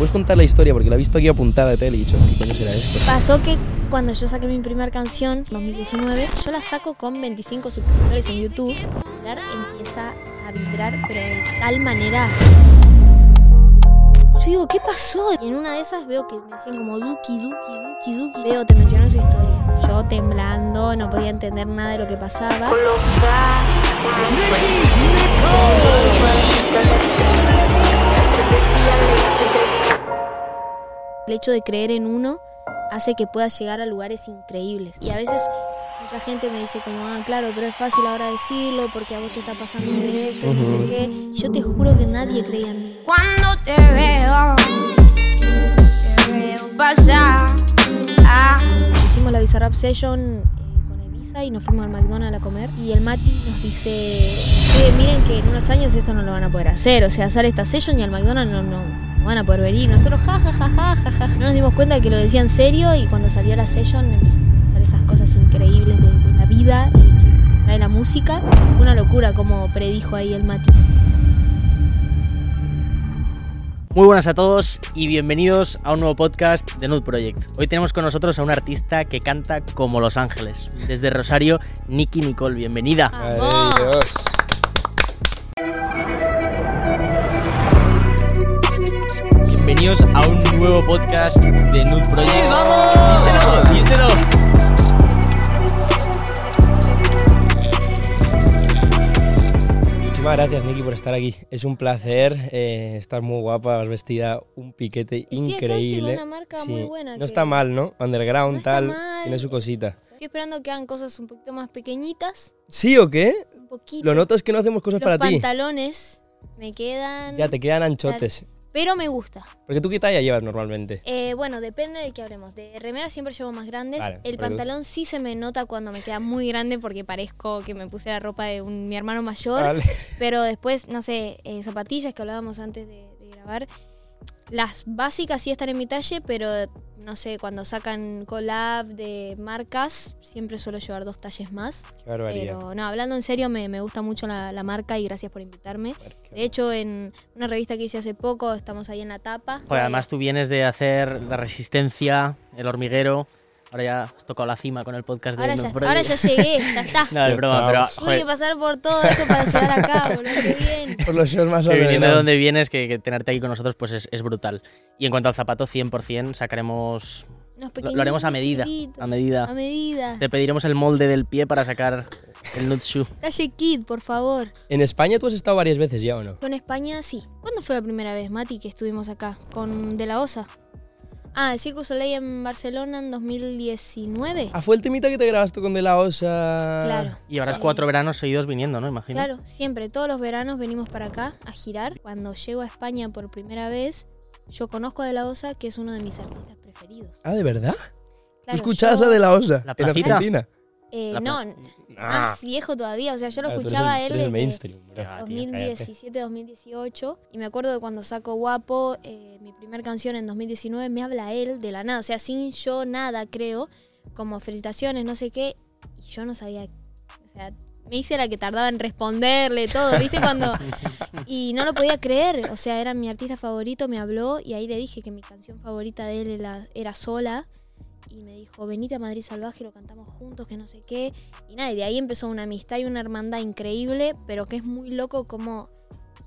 puedes contar la historia? Porque la he visto aquí apuntada de tele y he dicho, ¿qué coño será esto? Pasó que cuando yo saqué mi primera canción, 2019, yo la saco con 25 suscriptores en YouTube. Empieza a vibrar, pero de tal manera. Yo digo, ¿qué pasó? Y en una de esas veo que me decían como Duki, Duki, Duki, Duki. Veo, te menciono su historia. Yo temblando, no podía entender nada de lo que pasaba. El hecho de creer en uno hace que puedas llegar a lugares increíbles. Y a veces mucha gente me dice como, ah, claro, pero es fácil ahora decirlo porque a vos te está pasando esto y no sé qué. Yo te juro que nadie creía en mí. Cuando te veo, te veo pasar. Ah. Hicimos la Bizarrap Session eh, con Evisa y nos fuimos al McDonald's a comer. Y el Mati nos dice, "Che, miren que en unos años esto no lo van a poder hacer. O sea, hacer esta session y al McDonald's no, no van a poder venir. Nosotros, ja, ja, ja, ja, ja, ja. No nos dimos cuenta de que lo decía en serio y cuando salió la session empezaron a pasar esas cosas increíbles de, de la vida y que trae la música. Fue una locura como predijo ahí el Mati. Muy buenas a todos y bienvenidos a un nuevo podcast de Nude Project. Hoy tenemos con nosotros a un artista que canta como Los Ángeles. Desde Rosario, Nicky Nicole, bienvenida. Ay, Dios. Nuevo podcast de Nude Project. ¡Vamos! ¡Díselo! ¡Díselo! Muchísimas gracias, Nicky, por estar aquí. Es un placer. eh, estás muy guapa, vas vestida un piquete increíble. una marca muy buena No que- está mal, ¿no? Underground, No tal. mal. Tiene su cosita. Estoy esperando que hagan cosas un poquito más pequeñitas. ¿Sí o qué? Un poquito. Lo notas que no hacemos cosas Los para ti. pantalones me quedan. Ya te quedan anchotes. Pero me gusta. Porque tú qué talla llevas normalmente. Eh, bueno, depende de qué hablemos. De remera siempre llevo más grandes. Vale, el tú- pantalón sí se me nota cuando me queda muy grande porque parezco que me puse la ropa de un- mi hermano mayor. Vale. Pero después, no sé, eh, zapatillas que hablábamos antes de, de grabar. Las básicas sí están en mi talle, pero no sé, cuando sacan collab de marcas, siempre suelo llevar dos talles más. Qué barbaridad. Pero no, hablando en serio, me, me gusta mucho la, la marca y gracias por invitarme. De hecho, en una revista que hice hace poco, estamos ahí en la tapa. Joder, además tú vienes de hacer La Resistencia, El Hormiguero. Ahora ya has tocado la cima con el podcast de ahora, Nude ya, ahora ya llegué, ya está. No, es broma, pero Tuve que pasar por todo eso para llegar acá, boludo, qué bien. Por los shows más que viniendo de donde vienes, que, que tenerte aquí con nosotros pues es, es brutal. Y en cuanto al zapato, 100% sacaremos... Lo, lo haremos a medida, a medida. A medida. Te pediremos el molde del pie para sacar el Nude Shoe. Talle Kid, por favor. En España tú has estado varias veces ya, ¿o no? Con España, sí. ¿Cuándo fue la primera vez, Mati, que estuvimos acá? Con De La Osa. Ah, el Circus Soleil en Barcelona en 2019. Ah, fue el temita que te grabaste con De La Osa. Claro. Y ahora es cuatro veranos seguidos viniendo, ¿no? Imagino. Claro, siempre, todos los veranos venimos para acá a girar. Cuando llego a España por primera vez, yo conozco a De La Osa, que es uno de mis artistas preferidos. Ah, ¿de verdad? ¿Tú Claro, escuchabas yo- a De La Osa La en. Argentina? Eh, La no, más viejo todavía. O sea, yo lo Claro, tú eres escuchaba a él tú desde mainstream, bro. Ah, tío, cállate. 2017-2018. Y me acuerdo de cuando saco Guapo, eh, mi primera canción en 2019, me habla él de la nada. O sea, sin yo nada, creo. Como felicitaciones, no sé qué. Y yo no sabía. O sea, me hice la que tardaba en responderle todo, ¿viste? Cuando. Y no lo podía creer. O sea, era mi artista favorito, me habló. Y ahí le dije que mi canción favorita de él era, era Sola. Y me dijo, venite a Madrid Salvaje, lo cantamos juntos, que no sé qué. Y nada, y de ahí empezó una amistad y una hermandad increíble, pero que es muy loco como,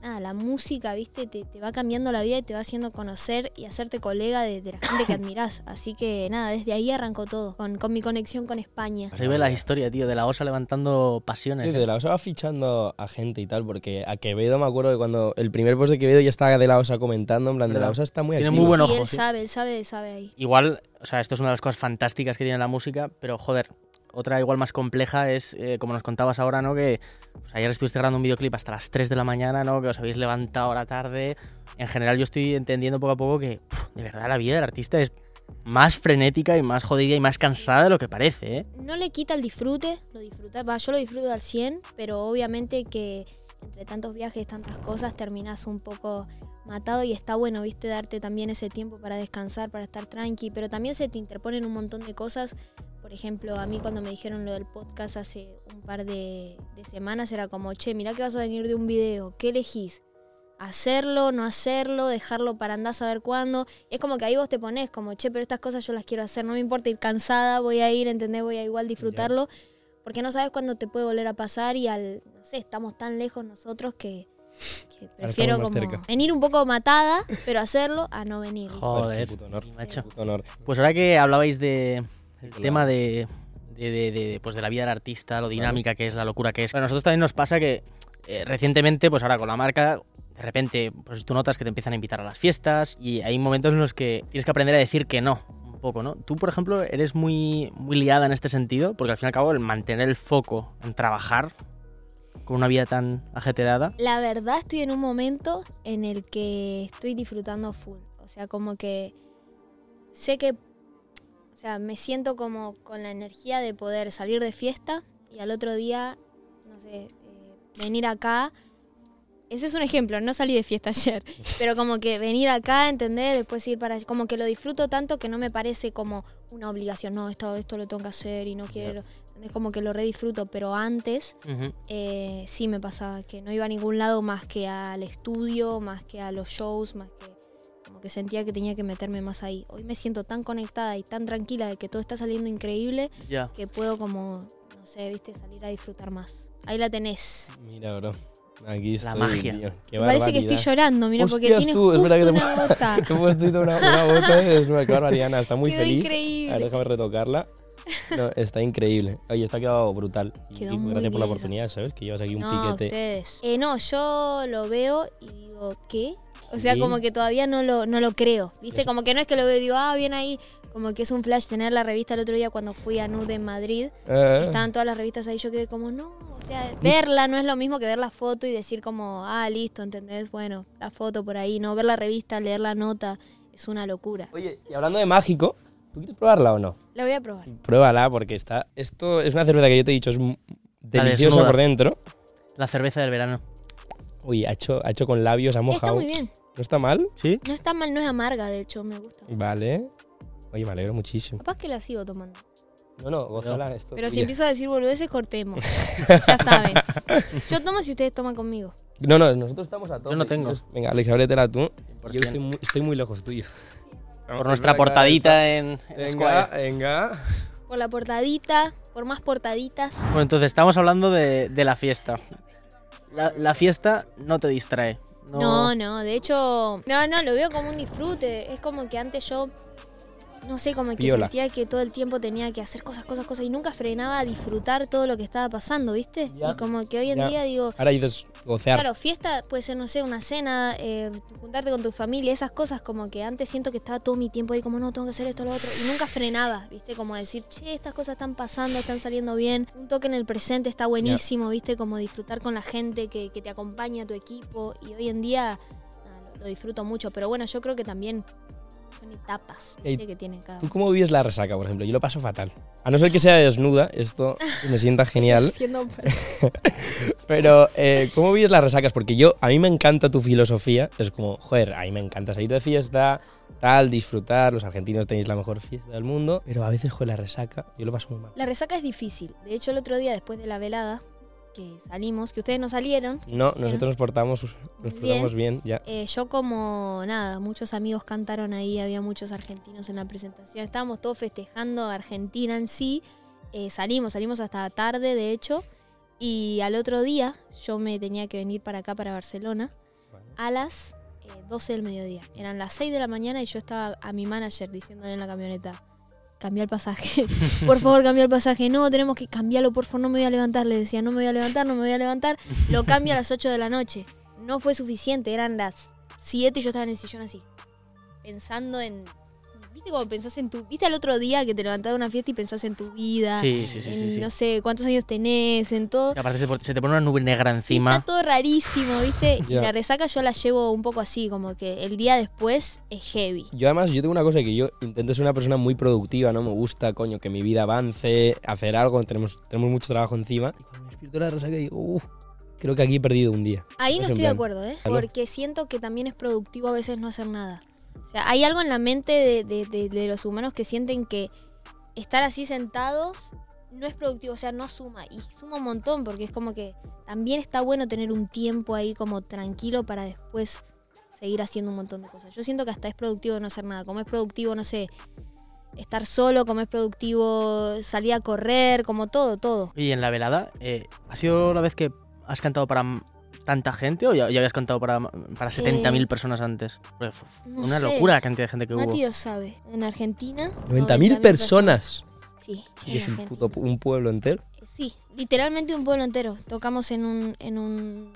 nada, la música, viste, te, te va cambiando la vida y te va haciendo conocer y hacerte colega de, de la gente que admirás. Así que nada, desde ahí arrancó todo, con, con mi conexión con España. Ve la historia, tío, de la osa levantando pasiones. Sí, ¿eh? de la Osa va fichando a gente y tal, porque a Quevedo me acuerdo que cuando el primer post de Quevedo ya estaba de la Osa comentando, en plan, de la. Osa está muy Tiene muy buen sí, ojo, él sí. sabe, él sabe, sabe ahí. Igual, o sea, esto es una de las cosas fantásticas que tiene la música, pero joder, otra igual más compleja es, eh, como nos contabas ahora, ¿no? Que pues, ayer estuviste grabando un videoclip hasta las 3 de la mañana, ¿no? Que os habéis levantado a la tarde. En general yo estoy entendiendo poco a poco que, puf, de verdad, la vida del artista es más frenética y más jodida y más cansada de lo que parece, ¿eh? No le quita el disfrute, lo disfruta, va, yo lo disfruto al 100, pero obviamente que entre tantos viajes, tantas cosas, terminas un poco matado y está bueno, viste, darte también ese tiempo para descansar, para estar tranqui, pero también se te interponen un montón de cosas. Por ejemplo, a mí cuando me dijeron lo del podcast hace un par de, de semanas era como, che, mirá que vas a venir de un video, ¿qué elegís? hacerlo, no hacerlo, dejarlo para andar a saber cuándo. Es como que ahí vos te pones como, che, pero estas cosas yo las quiero hacer, no me importa ir cansada, voy a ir, ¿entendés? Voy a igual disfrutarlo, porque no sabes cuándo te puede volver a pasar y al, no sé, estamos tan lejos nosotros que, que prefiero como cerca. venir un poco matada, pero hacerlo, a no venir. Joder, qué puto honor. macho. Qué puto honor. Pues ahora que hablabais de el Claro. tema de, de, de- de, pues de la vida del artista, lo dinámica que es, la locura que es. A nosotros también nos pasa que eh, recientemente, pues ahora con la marca, de repente, pues tú notas que te empiezan a invitar a las fiestas y hay momentos en los que tienes que aprender a decir que no. Un poco, ¿no? Tú, por ejemplo, eres muy, muy liada en este sentido, porque al fin y al cabo el mantener el foco en trabajar con una vida tan ajetreada. La verdad estoy en un momento en el que estoy disfrutando full. O sea, como que sé que, sea, me siento como con la energía de poder salir de fiesta y al otro día, no sé, eh, venir acá. Ese es un ejemplo, no salí de fiesta ayer, pero como que venir acá, entender, después ir para allá, como que lo disfruto tanto que no me parece como una obligación, no, esto, esto lo tengo que hacer y no quiero, es como que lo redisfruto, pero antes eh, sí me pasaba que no iba a ningún lado más que al estudio, más que a los shows, más que como que sentía que tenía que meterme más ahí. Hoy me siento tan conectada y tan tranquila de que todo está saliendo increíble Ya. que puedo como, no sé, viste, salir a disfrutar más. Ahí la tenés. Mira, bro. Aquí La estoy, magia. tío. Qué Me parece que estoy llorando, mira, porque Hostias, tienes tú, es justo verdad que te una puesto una, una bota de desnuda. Qué barbaridad, Ana, Está muy Quedó feliz. increíble. A ver, déjame retocarla. No, está increíble. Oye, esto ha quedado brutal. Y, Quedó y muy gracias por la oportunidad, ¿sabes? Que llevas aquí un no, piquete. ustedes. Eh, no, yo lo veo y digo, ¿qué? O sea, como que todavía no lo, no lo creo. ¿Viste? Eso. Como que no es que lo veo y digo, ah, bien ahí. Como que es un flash tener la revista el otro día cuando fui a Nude en Madrid. Eh, Estaban todas las revistas ahí. Yo quedé como, no. O sea, verla no es lo mismo que ver la foto y decir como, ah, listo, ¿entendés? Bueno, la foto por ahí. No ver la revista, leer la nota. Es una locura. Oye, y hablando de mágico, ¿tú quieres probarla o no? La voy a probar. Pruébala porque está. Esto es una cerveza que yo te he dicho, es deliciosa por dentro. La cerveza del verano. Uy, ha hecho, ha hecho con labios, ha Está mojado. muy bien. ¿No está mal? ¿Sí? No está mal, no es amarga, de hecho, me gusta. Vale. Oye, me alegro muchísimo. Capaz que la sigo tomando. No, no, gózala esto. Pero si empiezo a decir boludeces, cortemos. ya saben. Yo tomo si ustedes toman conmigo. No, no, nosotros estamos a tope. no tengo. Venga, Alex, ábretela tú. 100%. Yo estoy muy, estoy muy lejos tuyo. Por nuestra portadita en, en Venga, Square. venga. Por la portadita, por más portaditas. Bueno, entonces estamos hablando de, de la fiesta. La, la fiesta no te distrae. No, No, no, de hecho, no, no, lo veo como un disfrute. Es como que antes yo, no sé, como que sentía que todo el tiempo tenía que hacer cosas, cosas, cosas y nunca frenaba a disfrutar todo lo que estaba pasando, ¿viste? Y como que hoy en día digo, Ahora dices gocear. Claro, fiesta puede ser, no sé, una cena, eh, juntarte con tu familia, esas cosas como que antes siento que estaba todo mi tiempo ahí como, no, tengo que hacer esto, lo otro, y nunca frenaba, ¿viste? Como decir, che, estas cosas están pasando, están saliendo bien, un toque en el presente está buenísimo, ¿viste? Como disfrutar con la gente que, que te acompaña, tu equipo, y hoy en día lo disfruto mucho, pero bueno, yo creo que también son etapas, que tienen cada ¿Tú cómo vives la resaca, por ejemplo? Yo lo paso fatal. A no ser que sea desnuda, esto me sienta genial. Siendo- Pero, eh, ¿cómo vives las resacas? Porque yo, a mí me encanta tu filosofía. Es como, joder, a mí me encanta salir de fiesta, tal, disfrutar. Los argentinos tenéis la mejor fiesta del mundo. Pero a veces, joder, la resaca, yo lo paso muy mal. La resaca es difícil, de hecho el otro día después de la velada, que salimos, que ustedes no salieron, No, nosotros nos portamos, nos portamos bien, ya. Eh, yo como nada, muchos amigos cantaron ahí, había muchos argentinos en la presentación, estábamos todos festejando a Argentina en sí, Eh, salimos, salimos hasta tarde de hecho, y al otro día yo me tenía que venir para acá, para Barcelona, a las eh, 12 del mediodía. Eran las 6 de la mañana y yo estaba a mi manager diciéndole en la camioneta, cambia el pasaje, por favor cambia el pasaje, no, tenemos que cambiarlo, por favor, no me voy a levantar, le decía, no me voy a levantar, no me voy a levantar, lo cambia a las 8 de la noche. No fue suficiente, eran las 7 y yo estaba en el sillón así, pensando en... ¿Viste cómo pensás en tu... ¿Viste al otro día que te levantás de una fiesta y pensás en tu vida? Sí, sí, sí, en sí. sí. no sé cuántos años tenés, en todo. Y aparte se, se te pone una nube negra Sí, encima. está todo rarísimo, ¿viste? Y Ya. la resaca yo la llevo un poco así, como que el día después es heavy. Yo además, yo tengo una cosa que yo intento ser una persona muy productiva, ¿no? Me gusta, coño, que mi vida avance, hacer algo, tenemos, tenemos mucho trabajo encima. Y cuando me despierto de la resaca digo, uff, creo que aquí he perdido un día. Ahí no en estoy de plan, acuerdo, ¿eh? Porque siento que también es productivo a veces no hacer nada. O sea, hay algo en la mente de, de- de- de los humanos que sienten que estar así sentados no es productivo, o sea, no suma. Y suma un montón porque es como que también está bueno tener un tiempo ahí como tranquilo para después seguir haciendo un montón de cosas. Yo siento que hasta es productivo no hacer nada. Como es productivo, no sé, estar solo, como es productivo salir a correr, como todo, todo. Y en la velada, eh, ¿ha sido la vez que has cantado para tanta gente o ya, ya habías cantado para, para 70.000 personas antes? Fue no una sé. locura la cantidad de gente que hubo. Mati Dios sabe. En Argentina. 90.000 personas. Sí, Y es un, puto, un pueblo entero. Sí, literalmente un pueblo entero. Tocamos en un, en un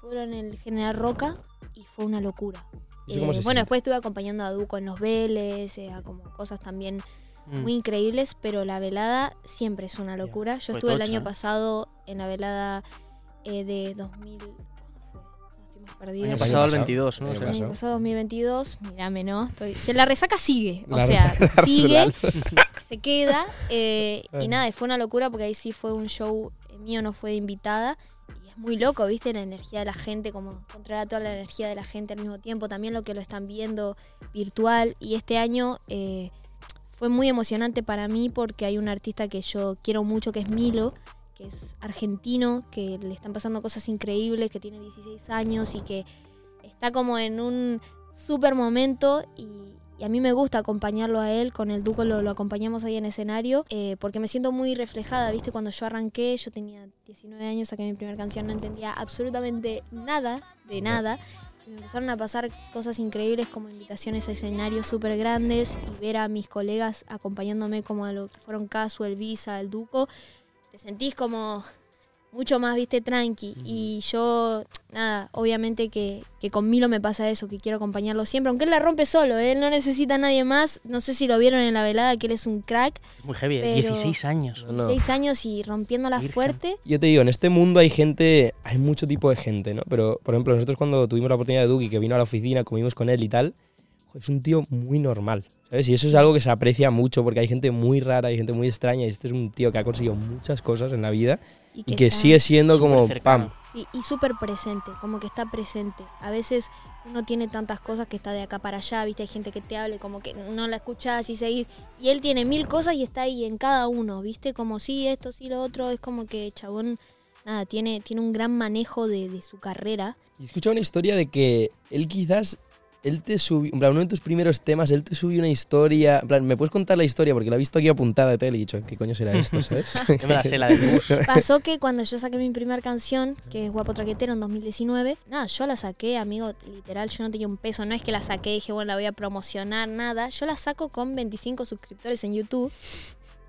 pueblo en el General Roca y fue una locura. ¿Y eso cómo Eh, bueno, siente? después estuve acompañando a Duco en los Vélez, eh, a como cosas también Mm. muy increíbles, pero la velada siempre es una locura. Yo Fue estuve el año ¿eh? pasado en la velada eh, de 2000... ¿cuándo fue? No, estoy más perdida. Año pasado el pasado. 22, ¿no? Año O sea, El año pasado. pasado 2022, mírame, ¿no? Estoy... La resaca sigue, o La sea, resaca sigue, se queda. eh, y nada, fue una locura porque ahí sí fue un show eh, mío, no fue de invitada. Y es muy loco, ¿viste? La energía de la gente, como controlar toda la energía de la gente al mismo tiempo. También lo que lo están viendo virtual. Y este año eh, fue muy emocionante para mí porque hay un artista que yo quiero mucho, que es Milo, que es argentino, que le están pasando cosas increíbles, que tiene 16 años y que está como en un súper momento y, y a mí me gusta acompañarlo a él, con el Duco lo, lo acompañamos ahí en escenario, eh, porque me siento muy reflejada, ¿viste? Cuando yo arranqué, yo tenía 19 años, saqué mi primera canción, no entendía absolutamente nada de nada. Y me empezaron a pasar cosas increíbles como invitaciones a escenarios súper grandes y ver a mis colegas acompañándome como a lo que fueron Casu, el Visa, el Duco. Te sentís como mucho más, viste, tranqui. Y yo, nada, obviamente que, que con Milo me pasa eso, que quiero acompañarlo siempre, aunque él la rompe solo, ¿eh? él no necesita a nadie más. No sé si lo vieron en la velada, que él es un crack. es muy heavy, ¿eh? Pero- 16 años. No, no. Seis años y rompiéndola Virgen. fuerte. Yo te digo, en este mundo hay gente, hay mucho tipo de gente, ¿no? Pero, por ejemplo, nosotros cuando tuvimos la oportunidad de Duki, que vino a la oficina, comimos con él y tal, es un tío muy normal, ¿sabes? Y eso es algo que se aprecia mucho porque hay gente muy rara, hay gente muy extraña y este es un tío que ha conseguido muchas cosas en la vida y que sigue siendo como, cercano. pam, Sí, y súper presente, como que está presente. A veces uno tiene tantas cosas que está de acá para allá, viste, hay gente que te hable como que no la escuchás y seguís. Y él tiene mil cosas y está ahí en cada uno, viste, como sí, esto, sí, lo otro. Es como que chabón, nada, tiene, tiene un gran manejo de, de su carrera. Y he escuchado una historia de que él quizás, él te subió, en plan, uno de tus primeros temas, él te subió una historia, en plan, ¿me puedes contar la historia? Porque la he visto aquí apuntada de tele y he dicho, ¿qué coño será esto, sabes? Yo me la sé, la del bus. Pasó que cuando yo saqué mi primera canción, que es Guapo Traquetero en 2019, nada, yo la saqué, amigo, literal, yo no tenía un peso, no es que la saqué y dije, bueno, la voy a promocionar, nada, yo la saco con 25 suscriptores en YouTube.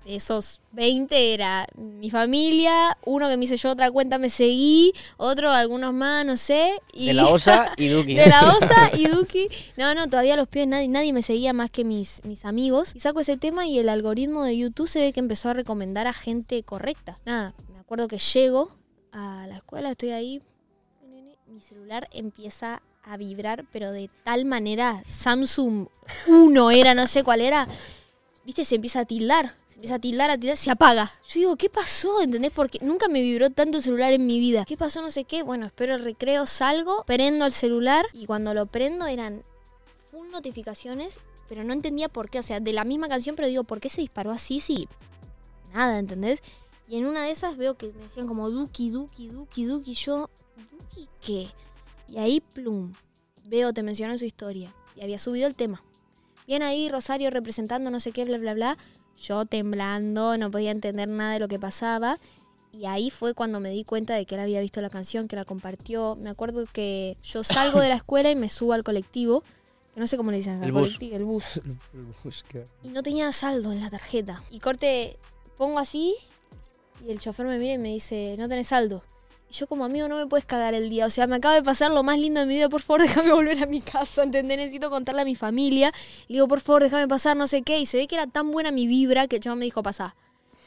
De esos 20 era mi familia, uno que me hice yo otra cuenta me seguí, otro algunos más, no sé. Y De la Osa y Duki. de la Osa y Duki. No, no, todavía los pibes nadie, nadie me seguía más que mis, mis amigos. Y saco ese tema y el algoritmo de YouTube se ve que empezó a recomendar a gente correcta. Nada, me acuerdo que llego a la escuela, estoy ahí, mi celular empieza a vibrar, pero de tal manera, Samsung 1 era, no sé cuál era, viste, se empieza a tildar. Empieza a tildar, a tildar, se apaga. Yo digo, ¿qué pasó? ¿Entendés? Porque nunca me vibró tanto el celular en mi vida. ¿Qué pasó? No sé qué. Bueno, espero el recreo, salgo, prendo el celular y cuando lo prendo eran full notificaciones, pero no entendía por qué. O sea, de la misma canción, pero digo, ¿por qué se disparó así? Sí, nada, ¿entendés? Y en una de esas veo que me decían como Duki, Duki, Duki, Duki. Yo, ¿Duki qué? Y ahí, plum, veo, te menciono su historia. Y había subido el tema. Bien ahí, Rosario representando no sé qué, bla, bla, bla. Yo temblando, no podía entender nada de lo que pasaba. Y ahí fue cuando me di cuenta de que él había visto la canción, que la compartió. Me acuerdo que yo salgo de la escuela y me subo al colectivo. Que no sé cómo le dicen El bus. colectivo, el bus. Que- Y no tenía saldo en la tarjeta. Y corte, pongo así y el chofer me mira y me dice, no tenés saldo. Yo como amigo no me puedes cagar el día. O sea, me acaba de pasar lo más lindo de mi vida. Por favor, déjame volver a mi casa, ¿entendés? Necesito contarle a mi familia. Le digo, por favor, déjame pasar, no sé qué. Y se ve que era tan buena mi vibra que el chaval me dijo, pasá.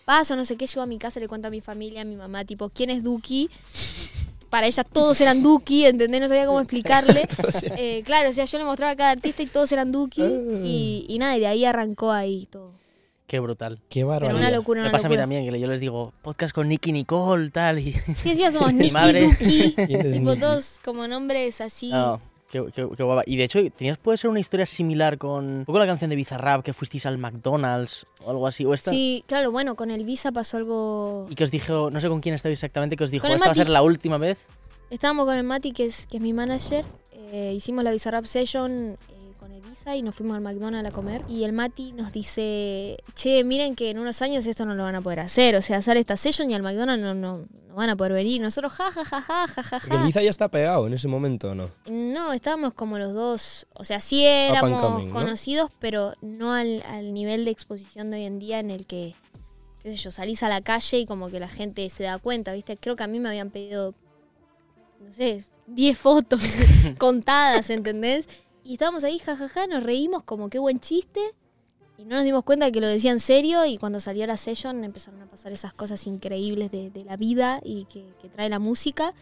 Paso, no sé qué. Llego a mi casa, le cuento a mi familia, a mi mamá, tipo, ¿quién es Duki? Para ella todos eran Duki, ¿entendés? No sabía cómo explicarle. Eh, claro, o sea, yo le mostraba a cada artista y todos eran Duki. Y, y nada, y de ahí arrancó ahí todo. Qué brutal. Qué Pero una barbaridad. locura, Me una pasa a mí también, que yo les digo, podcast con Nicky Nicole, tal, y... Sí, encima somos Mi Nicky, madre. Duki, ¿Quién es tipo todos como nombres así. No, Qué, qué- qué guapa. Y de hecho, ¿tenías puede ser una historia similar con un poco la canción de Bizarrap que fuisteis al McDonald's o algo así? O esta, Sí, claro, bueno, con el Visa pasó algo... Y que os dijo, no sé con quién estabais exactamente, que os dijo, esta va a ser la última vez. Estábamos con el Mati, que es, que es mi manager. eh, hicimos la Bizarrap Session y nos fuimos al McDonald's a comer. Y el Mati nos dice, che, miren que en unos años esto no lo van a poder hacer. O sea, hacer esta session y al McDonald's no, no, no van a poder venir. Nosotros, ja, ja, ja, ja, ja, ja, Porque el ja. Biza ya está pegado en ese momento, ¿o ¿no? No, estábamos como los dos, o sea, sí éramos coming, ¿no? conocidos, pero no al, al nivel de exposición de hoy en día en el que, qué sé yo, salís a la calle y como que la gente se da cuenta, ¿viste? Creo que a mí me habían pedido, no sé, 10 fotos contadas, ¿entendés? Y estábamos ahí, jajaja, nos reímos como qué buen chiste. Y no nos dimos cuenta que lo decía en serio y cuando salió la session empezaron a pasar esas cosas increíbles de, de la vida y que, que trae la música.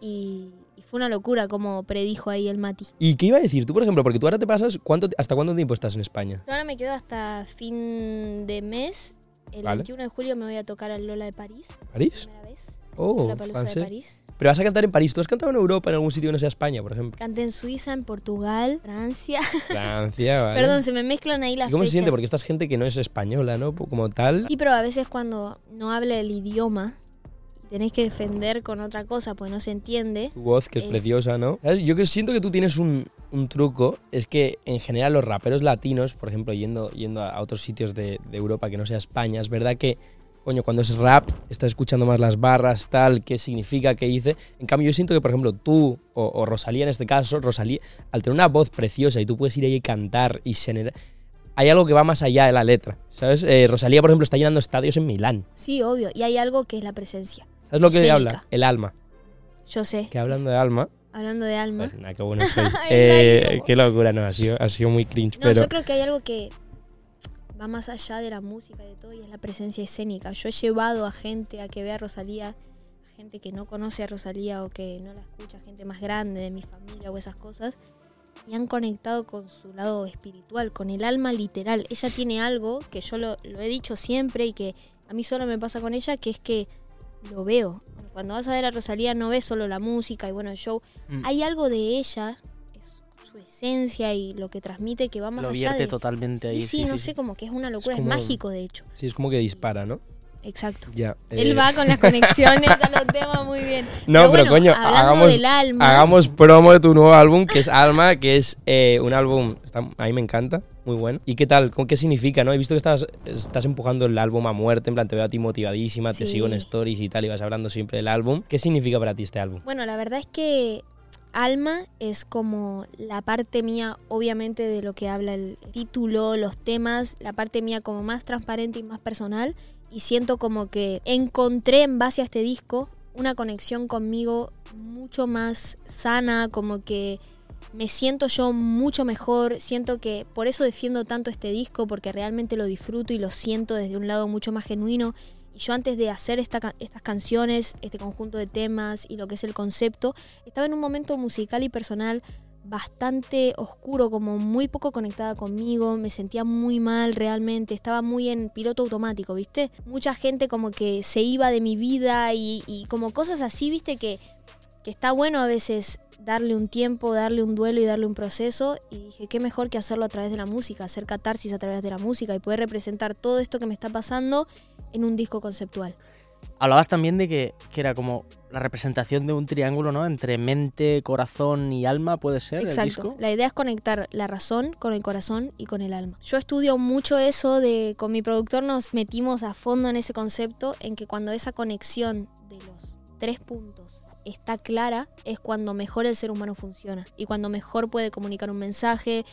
Y, y fue una locura como predijo ahí el Mati. ¿Y qué iba a decir? Tú, por ejemplo, porque tú ahora te pasas, ¿cuánto, ¿hasta cuánto tiempo estás en España? Yo ahora me quedo hasta fin de mes. El Vale. 21 de julio me voy a tocar al Lola de París. ¿París? Oh, Palusa de francés. París. Pero vas a cantar en París. ¿Tú has cantado en Europa, en algún sitio que no sea España, por ejemplo? Canté en Suiza, en Portugal, Francia. Francia, ¿vale? Perdón, se me mezclan ahí las ¿Y ¿Cómo se fechas. siente? Porque esta es gente que no es española, ¿no? Como tal. Sí, pero a veces cuando no habla el idioma tenés que defender con otra cosa pues no se entiende. Tu voz, que es, Es- preciosa, ¿no? ¿Sabes? Yo que siento que tú tienes un, un truco, es que en general los raperos latinos, por ejemplo, yendo, yendo a otros sitios de, de Europa que no sea España, es verdad que, coño, cuando es rap, estás escuchando más las barras, tal, qué significa, qué dice. En cambio, yo siento que, por ejemplo, tú o, o Rosalía en este caso, Rosalía, al tener una voz preciosa y tú puedes ir ahí y cantar y generar... Hay algo que va más allá de la letra, ¿sabes? Eh, Rosalía, por ejemplo, está llenando estadios en Milán. Sí, obvio. Y hay algo que es la presencia. ¿Sabes lo que habla? El alma. Yo sé, Que hablando de alma, hablando de alma. Nah, qué bueno Eh, qué locura, no, ha sido, ha sido muy cringe, No, pero... yo creo que hay algo que va más allá de la música y de todo y es la presencia escénica. Yo he llevado a gente a que vea a Rosalía, a gente que no conoce a Rosalía o que no la escucha, gente más grande de mi familia o esas cosas, y han conectado con su lado espiritual, con el alma literal. Ella tiene algo que yo lo, lo he dicho siempre y que a mí solo me pasa con ella, que es que lo veo. Cuando vas a ver a Rosalía no ves solo la música y bueno, el show. Mm. Hay algo de ella, su esencia y lo que transmite que va más Lo allá vierte de... totalmente Sí, ahí. sí, no sé, como que es una locura, es, como- mágico de hecho. Sí, es como que dispara, ¿no? Exacto. Ya. Él eh, va con las conexiones a los temas muy bien. No, pero, bueno, coño, hagamos, del alma. hagamos promo de tu nuevo álbum, que es Alma, que es eh, un álbum, está- a mí me encanta, muy bueno. ¿Y qué tal? ¿Con qué significa? no He visto que estás, estás empujando el álbum a muerte, en plan, te veo a ti motivadísima, te sigo en stories y tal, y vas hablando siempre del álbum. ¿Qué significa para ti este álbum? Bueno, la verdad es que Alma es como la parte mía, obviamente, de lo que habla el título, los temas, la parte mía como más transparente y más personal. Y siento como que encontré en base a este disco una conexión conmigo mucho más sana, como que me siento yo mucho mejor, siento que por eso defiendo tanto este disco, porque realmente lo disfruto y lo siento desde un lado mucho más genuino. Y yo antes de hacer estas canciones, este conjunto de temas y lo que es el concepto, estaba en un momento musical y personal bastante oscuro, como muy poco conectada conmigo, me sentía muy mal realmente, estaba muy en piloto automático, ¿viste? Mucha gente como que se iba de mi vida y, y como cosas así, ¿viste? Que, que está bueno a veces darle un tiempo, darle un duelo y darle un proceso. Y dije, qué mejor que hacerlo a través de la música, hacer catarsis a través de la música y poder representar todo esto que me está pasando en un disco conceptual. Hablabas también de que, que era como la representación de un triángulo, ¿no? Entre mente, corazón y alma, puede ser el Exacto. disco. La idea es conectar la razón con el corazón y con el alma. Yo estudio mucho eso de con mi productor nos metimos a fondo en ese concepto en que cuando esa conexión de los tres puntos está clara es cuando mejor el ser humano funciona y cuando mejor puede comunicar un mensaje.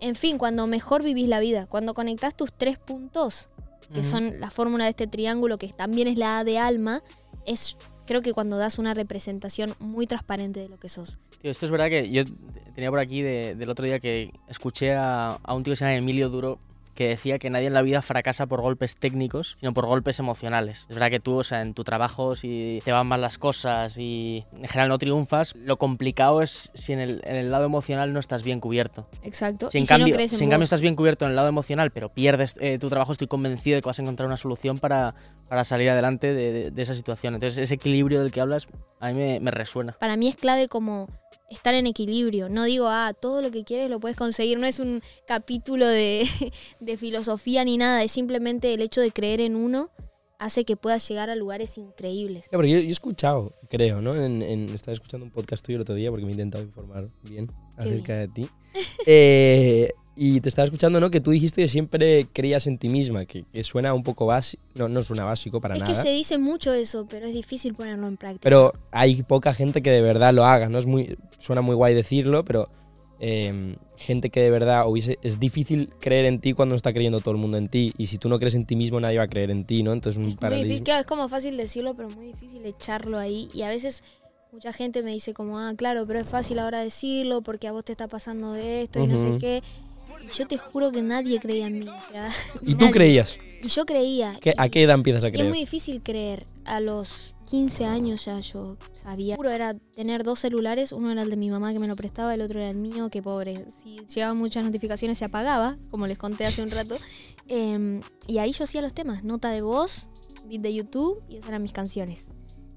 En fin, cuando mejor vivís la vida, cuando conectás tus tres puntos, que son la fórmula de este triángulo que también es la A de alma, es creo que cuando das una representación muy transparente de lo que sos. Tío, esto es verdad que yo tenía por aquí de- del otro día que escuché a, a un tío que se llama Emilio Duro que decía que nadie en la vida fracasa por golpes técnicos, sino por golpes emocionales. Es verdad que tú, o sea, en tu trabajo, si te van mal las cosas y en general no triunfas, lo complicado es si en el, en el lado emocional no estás bien cubierto. Exacto. Si en, si no cambio, crees en si en cambio estás bien cubierto en el lado emocional, pero pierdes eh, tu trabajo, estoy convencido de que vas a encontrar una solución para, para salir adelante de, de- de esa situación. Entonces, ese equilibrio del que hablas a mí me, me resuena. Para mí es clave como estar en equilibrio. No digo, ah, todo lo que quieres lo puedes conseguir. No es un capítulo de, de filosofía ni nada. Es simplemente el hecho de creer en uno hace que puedas llegar a lugares increíbles. Yo, yo he escuchado, creo, ¿no? En, en- estaba escuchando un podcast tuyo el otro día porque me he intentado informar bien Qué acerca de ti. Eh, y te estaba escuchando, ¿no? Que tú dijiste que siempre creías en ti misma, que, que suena un poco básico. No, no suena básico para es nada. que se dice mucho eso, pero es difícil ponerlo en práctica. Pero hay poca gente que de verdad lo haga, ¿no? Es muy, suena muy guay decirlo, pero eh, gente que de verdad hubiese... Es difícil creer en ti cuando no está creyendo todo el mundo en ti. Y si tú no crees en ti mismo, nadie va a creer en ti, ¿no? Entonces un muy difícil, paralelismo. claro, es como fácil decirlo, pero muy difícil echarlo ahí. Y a veces mucha gente me dice como, ah, claro, pero es fácil ahora decirlo porque a vos te está pasando de esto y no sé qué. Y yo te juro que nadie creía en mí. o sea, ¿Y tú creías? Y yo creía. ¿Qué- ¿A qué edad empiezas a Y es creer? muy difícil creer. A los 15 años ya yo sabía. Puro era tener dos celulares. Uno era el de mi mamá que me lo prestaba, el otro era el mío, que pobre. Si llegaban muchas notificaciones se apagaba, como les conté hace un rato. Em, y ahí yo hacía los temas. Nota de voz, beat de YouTube y esas eran mis canciones.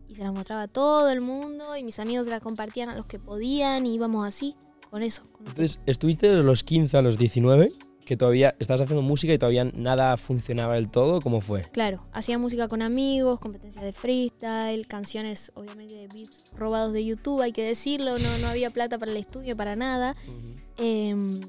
Y se las mostraba a todo el mundo y mis amigos se las compartían a los que podían y íbamos así, con eso. con Entonces, estuviste desde los 15 a los 19, que todavía estabas haciendo música y todavía nada funcionaba del todo. ¿Cómo fue? Claro, hacía música con amigos, competencias de freestyle, canciones obviamente de beats robados de YouTube, hay que decirlo, no, no había plata para el estudio, para nada. Em,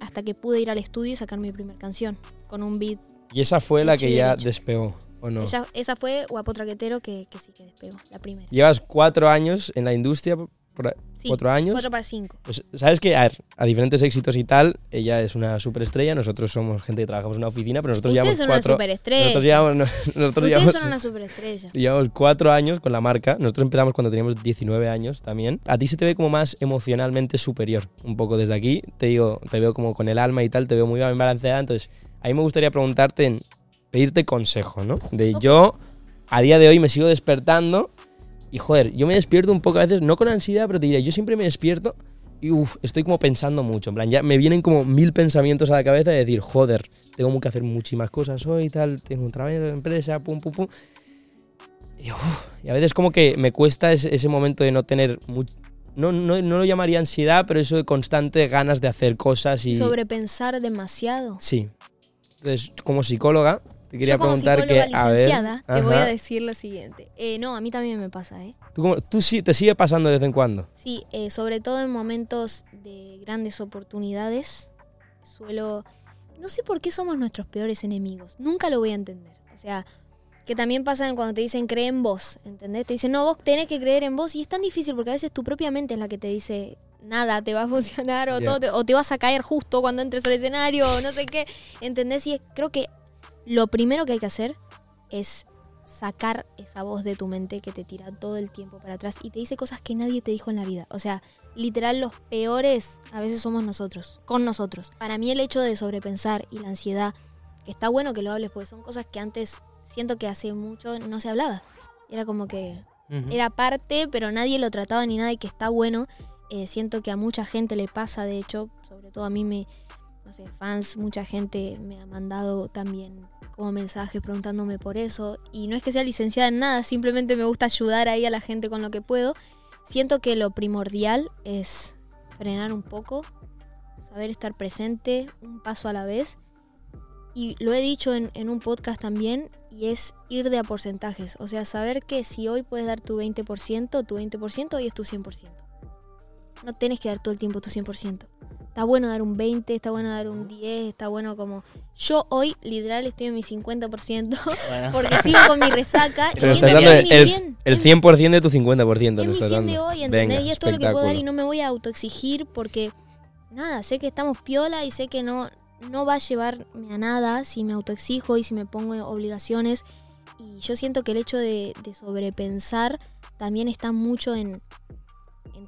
hasta que pude ir al estudio y sacar mi primera canción con un beat. Y esa fue la que ya despegó, ¿o no? Esa, esa fue Guapo Traquetero que, que sí que despegó, la primera. Llevas cuatro años en la industria, por Sí, cuatro años. cuatro para cinco. Pues, Sabes que, a, a diferentes éxitos y tal, ella es una superestrella, nosotros somos gente que trabajamos en una oficina, pero nosotros Ustedes llevamos son cuatro... una superestrella. Nosotros llevamos, no, nosotros llevamos, son una superestrella. llevamos cuatro años con la marca. Nosotros empezamos cuando teníamos 19 años también. A ti se te ve como más emocionalmente superior, un poco desde aquí. Te digo, te veo como con el alma y tal, te veo muy bien balanceada. Entonces, a mí me gustaría preguntarte, en- pedirte consejo, ¿no? De Ok. yo, a día de hoy, me sigo despertando y, joder, yo me despierto un poco a veces, no con ansiedad, pero te diría, yo siempre me despierto y, uff, estoy como pensando mucho. En plan, ya me vienen como mil pensamientos a la cabeza de decir, joder, tengo que hacer muchísimas cosas hoy tal, tengo un trabajo en la empresa, pum, pum, pum. Y, uf, y a veces como que me cuesta ese, ese momento de no tener mucho... No, no, no lo llamaría ansiedad, pero eso de constante ganas de hacer cosas y... Sobrepensar demasiado. Sí. Entonces, como psicóloga, te quería Yo como preguntar que, a ver... licenciada te voy a decir lo siguiente. Eh, no, a mí también me pasa, ¿eh? ¿tú, cómo- tú sí, te sigue pasando de vez en cuando? Sí, eh, sobre todo en momentos de grandes oportunidades, suelo... No sé por qué somos nuestros peores enemigos. Nunca lo voy a entender. O sea, que también pasa cuando te dicen cree en vos, ¿entendés? Te dicen, no, vos tenés que creer en vos y es tan difícil porque a veces tu propia mente es la que te dice nada te va a funcionar o, Ya. todo te, o te vas a caer justo cuando entres al escenario o no sé qué, ¿entendés? Y es- creo que lo primero que hay que hacer es sacar esa voz de tu mente que te tira todo el tiempo para atrás y te dice cosas que nadie te dijo en la vida. O sea, literal los peores a veces somos nosotros, con nosotros. Para mí el hecho de sobrepensar y la ansiedad, que está bueno que lo hables porque son cosas que antes siento que hace mucho no se hablaba. Era como que era parte, pero nadie lo trataba ni nada y que está bueno. Eh, siento que a mucha gente le pasa, de hecho, sobre todo a mí me, no sé, fans, mucha gente me ha mandado también como mensajes preguntándome por eso. Y no es que sea licenciada en nada, simplemente me gusta ayudar ahí a la gente con lo que puedo. Siento que lo primordial es frenar un poco, saber estar presente un paso a la vez. Y lo he dicho en, un podcast también, y es ir de a porcentajes. O sea, saber que si hoy puedes dar tu 20%, tu 20% hoy es tu 100%. No tienes que dar todo el tiempo tu 100%. Está bueno dar un 20, está bueno dar un 10, está bueno como... Yo hoy, literal, estoy en mi 50% Bueno. porque sigo con mi resaca y Pero siento estás que es mi el, 100. el es- 100% de tu 50%. es mi estás 100 de hoy, ¿entendés? Venga, y es todo lo que puedo dar y no me voy a autoexigir porque, nada, sé que estamos piola y sé que no, no va a llevarme a nada si me autoexijo y si me pongo obligaciones. Y yo siento que el hecho de, de sobrepensar también está mucho en,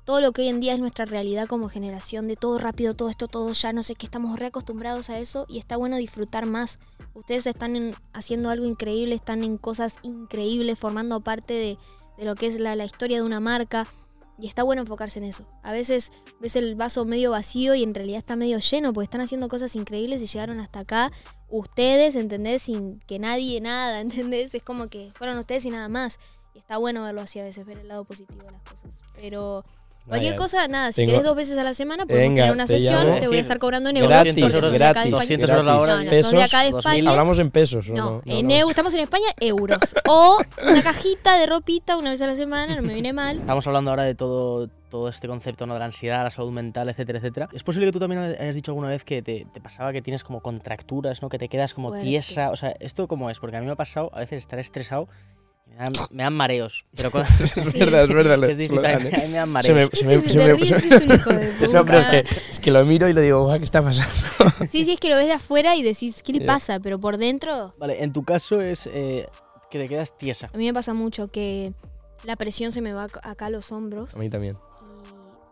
todo lo que hoy en día es nuestra realidad como generación, de todo rápido, todo esto, todo ya, no sé qué, estamos reacostumbrados a eso y está bueno disfrutar más. Ustedes están en- haciendo algo increíble, están en cosas increíbles, formando parte de, de lo que es la, la historia de una marca. Y está bueno enfocarse en eso. A veces ves el vaso medio vacío y en realidad está medio lleno, porque están haciendo cosas increíbles y llegaron hasta acá ustedes, ¿entendés? Sin que nadie nada, ¿entendés? Es como que fueron ustedes y nada más. Y está bueno verlo así a veces, ver el lado positivo de las cosas. Pero Cualquier cosa, nada, si Tengo- querés dos veces a la semana, podemos Venga, tener una te sesión, llamo. te voy a estar cobrando en euros. Gratis, porque sos de acá de gratis, España. 200 euros la hora. No, no, pesos, sos de acá de 2000. España. Hablamos en pesos, ¿o No, no? en no. eu- estamos en España, euros. O una cajita de ropita una vez a la semana, no me viene mal. Estamos hablando ahora de todo, todo este concepto ¿no? de la ansiedad, la salud mental, etcétera, etcétera. ¿Es posible que tú también hayas dicho alguna vez que te, te pasaba que tienes como contracturas, ¿no? que te quedas como Fuerte. tiesa? O sea, ¿esto cómo es? Porque a mí me ha pasado a veces estar estresado me dan, me dan mareos. Pero con- Es verdad, es verdad. es distinto, a mí, a mí me dan Se me, mareos. se me, Si se te me- ríes, se me- es un hijo de No, pero es puta. que, es que lo miro y le digo, "Guau, ¿qué está pasando? Sí, sí, es que lo ves de afuera y decís, ¿qué le pasa? Pero por dentro, Vale, en tu caso es eh, que te quedas tiesa. a mí me pasa mucho que la presión se me va ac- acá a los hombros. A mí también.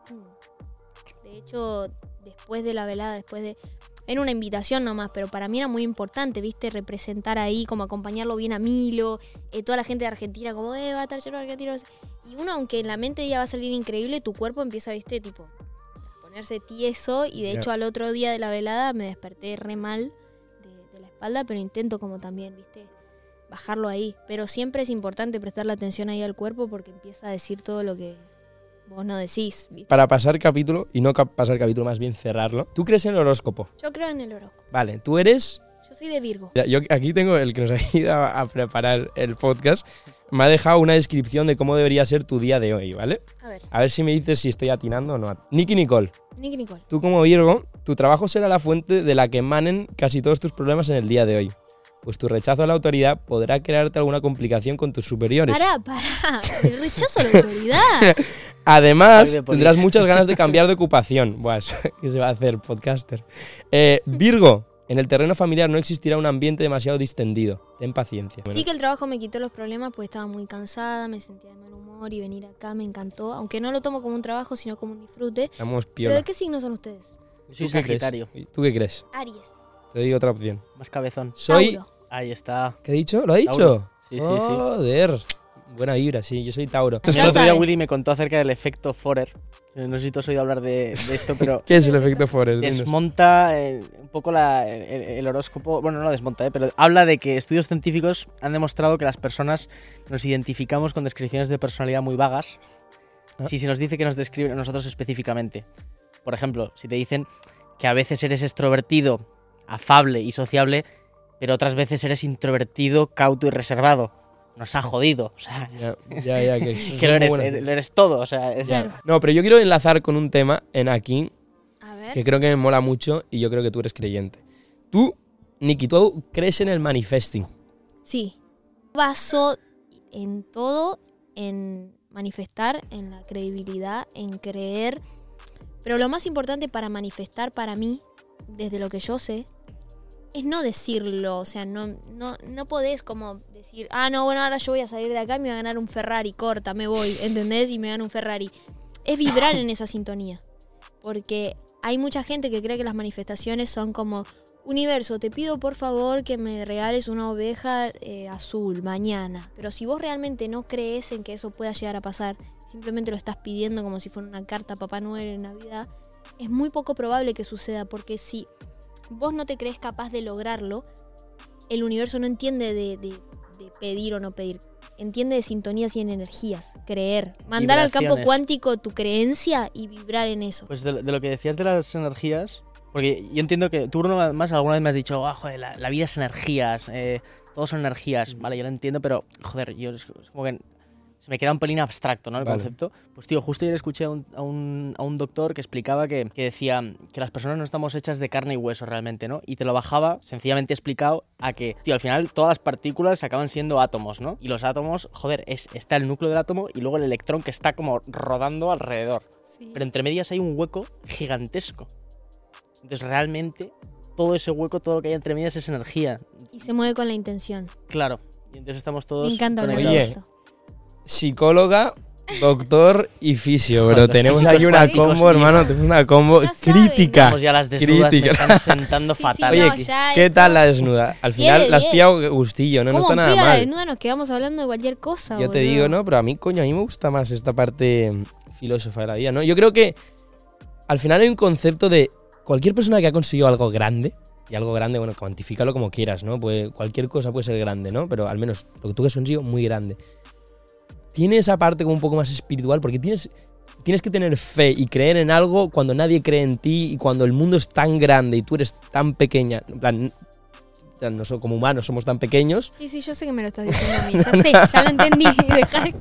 Y, mm, de hecho, después de la velada, después de... Era una invitación nomás, pero para mí era muy importante, ¿viste? Representar ahí, como acompañarlo bien a Milo, eh, toda la gente de Argentina, como, eh, va a estar lleno de argentinos. Y uno, aunque en la mente ya va a salir increíble, tu cuerpo empieza, ¿viste? Tipo, a ponerse tieso. Y de hecho, al otro día de la velada me desperté re mal de, de la espalda, pero intento como también, ¿viste? Bajarlo ahí. Pero siempre es importante prestarle atención ahí al cuerpo porque empieza a decir todo lo que vos no decís, ¿viste? Para pasar capítulo, y no pasar capítulo, más bien cerrarlo, ¿tú crees en el horóscopo? Yo creo en el horóscopo. Vale, tú eres... Yo soy de Virgo. Yo aquí tengo el que nos ha ido a, preparar el podcast. Me ha dejado una descripción de cómo debería ser tu día de hoy, ¿vale? A ver, A ver si me dices si estoy atinando o no. Nicky Nicole, Nick Nicole. tú como Virgo, tu trabajo será la fuente de la que emanen casi todos tus problemas en el día de hoy. Pues tu rechazo a la autoridad podrá crearte alguna complicación con tus superiores. Pará, pará. El rechazo a la autoridad. Además, tendrás muchas ganas de cambiar de ocupación. Buah, eso- ¿qué se va a hacer, podcaster? Eh, Virgo, en el terreno familiar no existirá un ambiente demasiado distendido. Ten paciencia. Sí que el trabajo me quitó los problemas pues estaba muy cansada, me sentía de mal humor y venir acá me encantó. Aunque no lo tomo como un trabajo, sino como un disfrute. Estamos ¿Pero de qué signo son ustedes? Yo soy ¿Tú qué crees? Sagitario, ¿Tú qué crees? Aries. Te doy otra opción. más cabezón. Soy... Tauro. Ahí está. ¿Qué he dicho? ¿Lo ha dicho? Tauro. Sí, sí, sí. Joder. Buena vibra, sí. Yo soy Tauro. El otro día. Willy me contó acerca del efecto Forer. Eh, No sé si tú has oído hablar de, de esto, pero ¿Qué es el efecto? Dinos. desmonta eh, un poco la- el, el horóscopo. Bueno, no lo desmonta, eh, pero habla de que estudios científicos han demostrado que las personas nos identificamos con descripciones de personalidad muy vagas Ah. si se nos dice que nos describen a nosotros específicamente. Por ejemplo, si te dicen que a veces eres extrovertido, afable y sociable, pero otras veces eres introvertido, cauto y reservado. Nos ha jodido. O sea, Ya, ya, ya, que, que lo eres, buena- lo eres todo. O sea, es- Claro. No, pero yo quiero enlazar con un tema en aquí A ver. que creo que me mola mucho y yo creo que tú eres creyente. Tú, Nikki, tú crees en el manifesting. Sí. Baso en todo, en manifestar, en la credibilidad, en creer. Pero lo más importante para manifestar para mí, desde lo que yo sé, es no decirlo. O sea, no, no, no podés como decir, ah, no, bueno, ahora yo voy a salir de acá y me voy a ganar un Ferrari, corta, me voy, ¿entendés? Y me gano un Ferrari. Es vibrar en esa sintonía. Porque hay mucha gente que cree que las manifestaciones son como, universo, te pido por favor que me regales una oveja eh, azul mañana. Pero si vos realmente no crees en que eso pueda llegar a pasar, simplemente lo estás pidiendo como si fuera una carta a Papá Noel en Navidad, es muy poco probable que suceda. Porque si vos no te crees capaz de lograrlo, el universo no entiende de, de- de pedir o no pedir. Entiende de sintonías y en energías. Creer. Mandar al campo cuántico tu creencia y vibrar en eso. Pues de, de lo que decías de las energías, porque yo entiendo que tú, Bruno, además alguna vez me has dicho, ah, joder, la, la vida es energías, eh, todos son energías, vale, yo lo entiendo, pero, joder, yo es como que se me queda un pelín abstracto, ¿no? El Vale. concepto. Pues, tío, justo ayer escuché a un, a un, a un doctor que explicaba que, que decía que las personas no estamos hechas de carne y hueso realmente, ¿no? Y te lo bajaba, sencillamente explicado, a que, tío, al final todas las partículas acaban siendo átomos, ¿no? Y los átomos, joder, es, está el núcleo del átomo y luego el electrón que está como rodando alrededor. Pero entre medias hay un hueco gigantesco. Entonces realmente todo ese hueco, todo lo que hay entre medias es energía. Y se mueve con la intención. Claro. Y entonces estamos todos... Me encanta hablar Oye, de esto. Psicóloga, doctor y fisio. Pero tenemos aquí una combo, tío. hermano. Tenemos una combo crítica. Vamos ya las desnudas Crítica. me están sentando Sí, sí, fatal. Oye, no, ya ¿qué tal la desnuda? Al final la has diez. pillado gustillo, no, no ¿Cómo está nada pida la mal. desnuda? Nos quedamos hablando de cualquier cosa. Yo te boludo. digo, ¿no? Pero a mí, coño, a mí me gusta más esta parte filósofa de la vida, ¿no? Yo creo que al final hay un concepto de cualquier persona que ha conseguido algo grande, y algo grande, bueno, cuantifícalo como quieras, ¿no? Pues cualquier cosa puede ser grande, ¿no? Pero al menos lo que tú has conseguido, muy grande. Tiene esa parte como un poco más espiritual, porque tienes tienes que tener fe y creer en algo cuando nadie cree en ti y cuando el mundo es tan grande y tú eres tan pequeña. En plan, no so- como humanos somos tan pequeños. Sí, sí, yo sé que me lo estás diciendo a mí. Ya sé, ya lo entendí. De-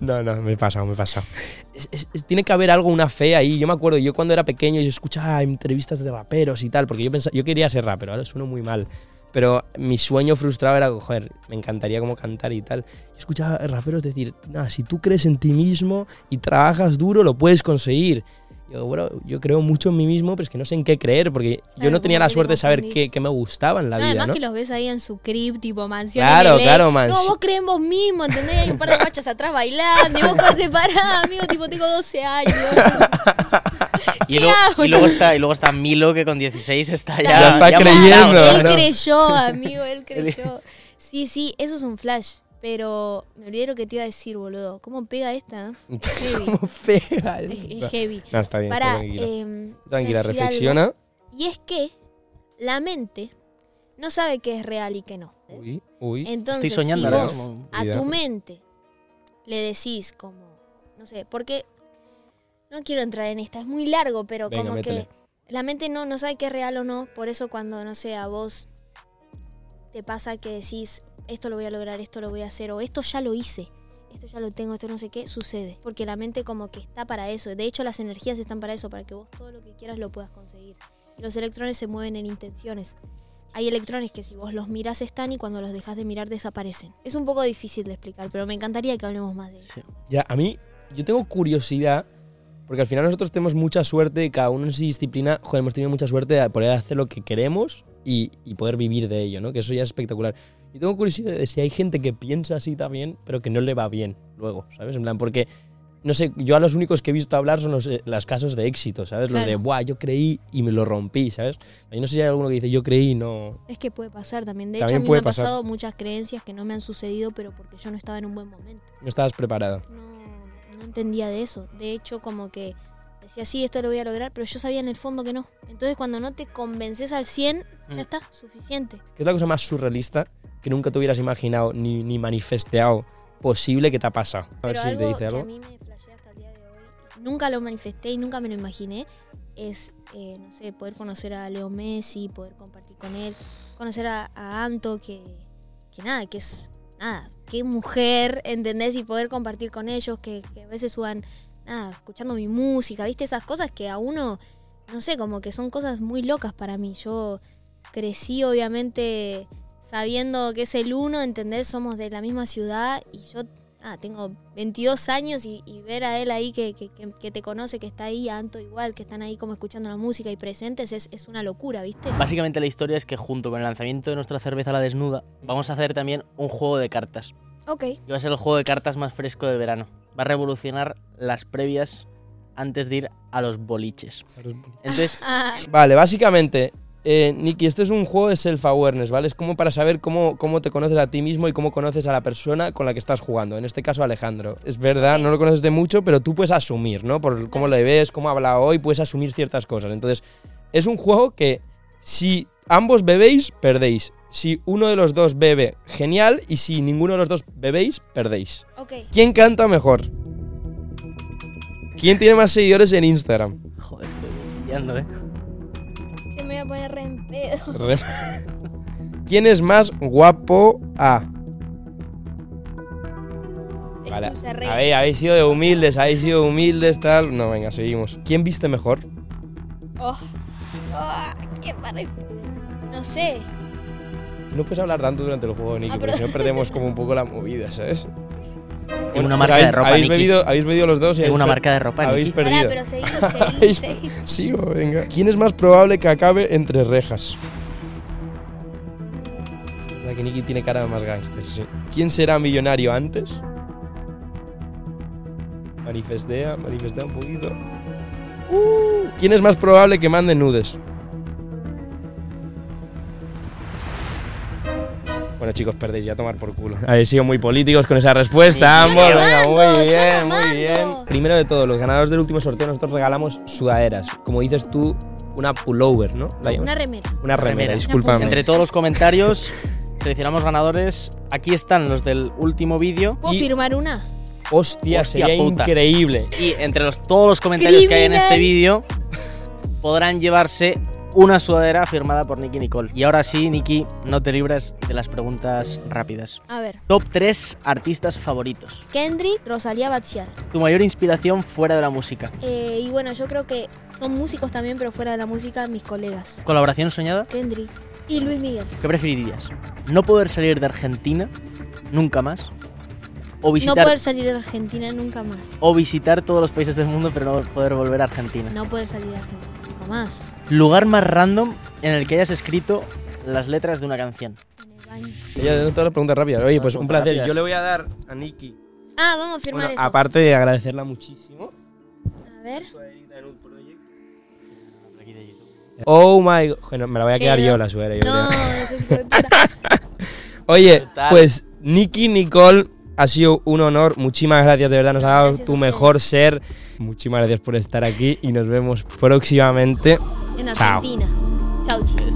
No, no, me he pasado, me he pasado. Es- es- es- tiene que haber algo, una fe ahí. Yo me acuerdo, yo cuando era pequeño, yo escuchaba entrevistas de raperos y tal, porque yo pensaba, yo quería ser rapero, ahora sueno muy mal. Pero mi sueño frustrado era, joder, me encantaría como cantar y tal. Yo escuchaba raperos decir, nada, si tú crees en ti mismo y trabajas duro, lo puedes conseguir. Yo, bueno, yo creo mucho en mí mismo, pero es que no sé en qué creer, porque yo Claro, no tenía la te suerte de saber qué, qué me gustaba en la No, vida, además ¿no? que los ves ahí en su crib, tipo mansión. Claro, LA. claro, No, mansión. vos crees vos mismo, ¿entendés? Hay un par de guachas atrás bailando. Y vos corte pará, amigo, tipo, tengo 12 años. Y, ¿Qué luego- y luego está y luego está Milo que con 16 está ya, Ya está creyendo, ¿no? Él ¿no? creyó, amigo, él creyó. Sí, sí, eso es un flash. Pero me olvidé lo que te iba a decir, boludo. ¿Cómo pega esta? Heavy. Como fea. Es, es heavy. No, está bien, Para, tranquila. em, tranquila, decir reflexiona. algo. Y es que la mente no sabe qué es real y qué no. Uy, uy. Entonces, Estoy soñando si vos a tu mente le decís como, no sé, porque no quiero entrar en esta, es muy largo, pero Venga, como que la mente no, no sabe qué es real o no, por eso cuando, no sé, a vos te pasa que decís, esto lo voy a lograr, esto lo voy a hacer, o esto ya lo hice, esto ya lo tengo, esto no sé qué, sucede, porque la mente como que está para eso, de hecho las energías están para eso, para que vos todo lo que quieras lo puedas conseguir. Y los electrones se mueven en intenciones. Hay electrones que si vos los mirás están y cuando los dejas de mirar desaparecen. Es un poco difícil de explicar, pero me encantaría que hablemos más de. Sí. Ya, a mí, yo tengo curiosidad, porque al final nosotros tenemos mucha suerte, cada uno en su disciplina, joder, hemos tenido mucha suerte de poder hacer lo que queremos y, y poder vivir de ello, ¿no? Que eso ya es espectacular. Yo tengo curiosidad de si hay gente que piensa así también, pero que no le va bien luego, ¿sabes? En plan, porque, no sé, yo a los únicos que he visto hablar son los, eh, los casos de éxito, ¿sabes? Los de, Claro. buah, yo creí y me lo rompí, ¿sabes? Yo no sé si hay alguno que dice, yo creí y no... Es que puede pasar también. De También hecho, a mí puede me han pasar. pasado muchas creencias que no me han sucedido, pero porque yo no estaba en un buen momento. No estabas preparada. No, no entendía de eso. De hecho, como que decía, sí, esto lo voy a lograr, pero yo sabía en el fondo que no. Entonces, cuando no te convences al 100, Mm. ya está, suficiente. ¿Qué es la cosa más surrealista que nunca te hubieras imaginado ni, ni manifestado posible que te ha pasado? A ver Pero si algo te dice que algo. a mí me flashea hasta el día de hoy, nunca lo manifesté y nunca me lo imaginé, es, eh, no sé, poder conocer a Leo Messi, poder compartir con él, conocer a, a Anto, que, que nada, que es, nada, qué mujer, ¿entendés? Y poder compartir con ellos, que, a veces suban, nada, escuchando mi música, ¿viste? Esas cosas que a uno, no sé, como que son cosas muy locas para mí. Yo crecí, obviamente, sabiendo que es el uno, ¿entendés? Somos de la misma ciudad y yo ah, tengo 22 años y, y ver a él ahí que, que- que- que te conoce, que está ahí, a Anto igual, que están ahí como escuchando la música y presentes, es, es una locura, ¿viste? Básicamente la historia es que junto con el lanzamiento de nuestra cerveza La Desnuda, vamos a hacer también un juego de cartas. Ok. Y va a ser el juego de cartas más fresco del verano. Va a revolucionar las previas antes de ir a los boliches. Entonces, Vale, básicamente, eh, Nicky, esto es un juego de self-awareness, ¿vale? Es como para saber cómo, cómo te conoces a ti mismo y cómo conoces a la persona con la que estás jugando. En este caso, Alejandro. Es verdad, no lo conoces de mucho, pero tú puedes asumir, ¿no? Por cómo le ves, cómo habla hoy, puedes asumir ciertas cosas. Entonces, es un juego que si ambos bebéis, perdéis. Si uno de los dos bebe, genial. Y si ninguno de los dos bebéis, perdéis. ¿Quién canta mejor? ¿Quién tiene más seguidores en Instagram? joder, estoy pillando, ¿eh? Yo me voy a poner re en pedo. Re- ¿Quién es más guapo? A. Vale. A ver, habéis sido de humildes, habéis sido humildes, tal. No, venga, seguimos. ¿Quién viste mejor? Oh. Oh, qué No sé. No puedes hablar tanto durante el juego, Nicky, Ah, porque si no perdemos como un poco la movida, ¿sabes? Tengo una marca habéis, de ropa, habéis bebido, habéis bebido los dos y habéis una marca de ropa, Habéis perdido. pero seguí, Habéis- seguí, seguí. Sigo, venga. ¿Quién es más probable que acabe entre rejas? La que Nicky tiene cara de más gángster, sí. ¿Quién será millonario antes? Manifestea, manifestea un poquito. Uh, ¿Quién es más probable que mande nudes? Bueno, chicos, perdéis ya a tomar por culo. Habéis sido muy políticos con esa respuesta, Sí, ambos. Venga, muy bien, muy bien. Primero de todo, los ganadores del último sorteo, nosotros regalamos sudaderas. Como dices tú, una pullover, ¿no? La. Una remera. Una remera, discúlpame. Entre todos los comentarios seleccionamos ganadores. Aquí están los del último vídeo. ¿Puedo Y- firmar una? Hostia, Hostia sería puta. increíble. Y entre los, todos los comentarios que hay en este vídeo, podrán llevarse una sudadera firmada por Nicky Nicole. Y ahora sí, Nicky, no te libres de las preguntas rápidas. A ver. Top 3 artistas favoritos. Kendrick, Rosalía Bachar. Tu mayor inspiración fuera de la música. Eh, y bueno, yo creo que son músicos también, pero fuera de la música, mis colegas. Colaboración soñada. Kendrick y Luis Miguel. ¿Qué preferirías? ¿No poder salir de Argentina nunca más? ¿O No visitar, poder salir de Argentina nunca más. o visitar todos los países del mundo pero no poder volver a Argentina? No poder salir de Argentina Lugar más random en el que hayas escrito las letras de una canción. En el baño. Todas las preguntas rápidas. Oye, pues un placer. Yo le voy a dar a Nicky. Ah, vamos a firmar Bueno, eso. aparte de agradecerla muchísimo. A ver. Oh my god. Bueno, me la voy a quedar yo la sudadera. yo No, de puta. Oye, Total. pues Nicky Nicole, ha sido un honor. Muchísimas gracias, de verdad, nos ha dado Gracias tu mejor ser. Muchísimas gracias por estar aquí y nos vemos próximamente. En Chao. Argentina. Chau, chicos.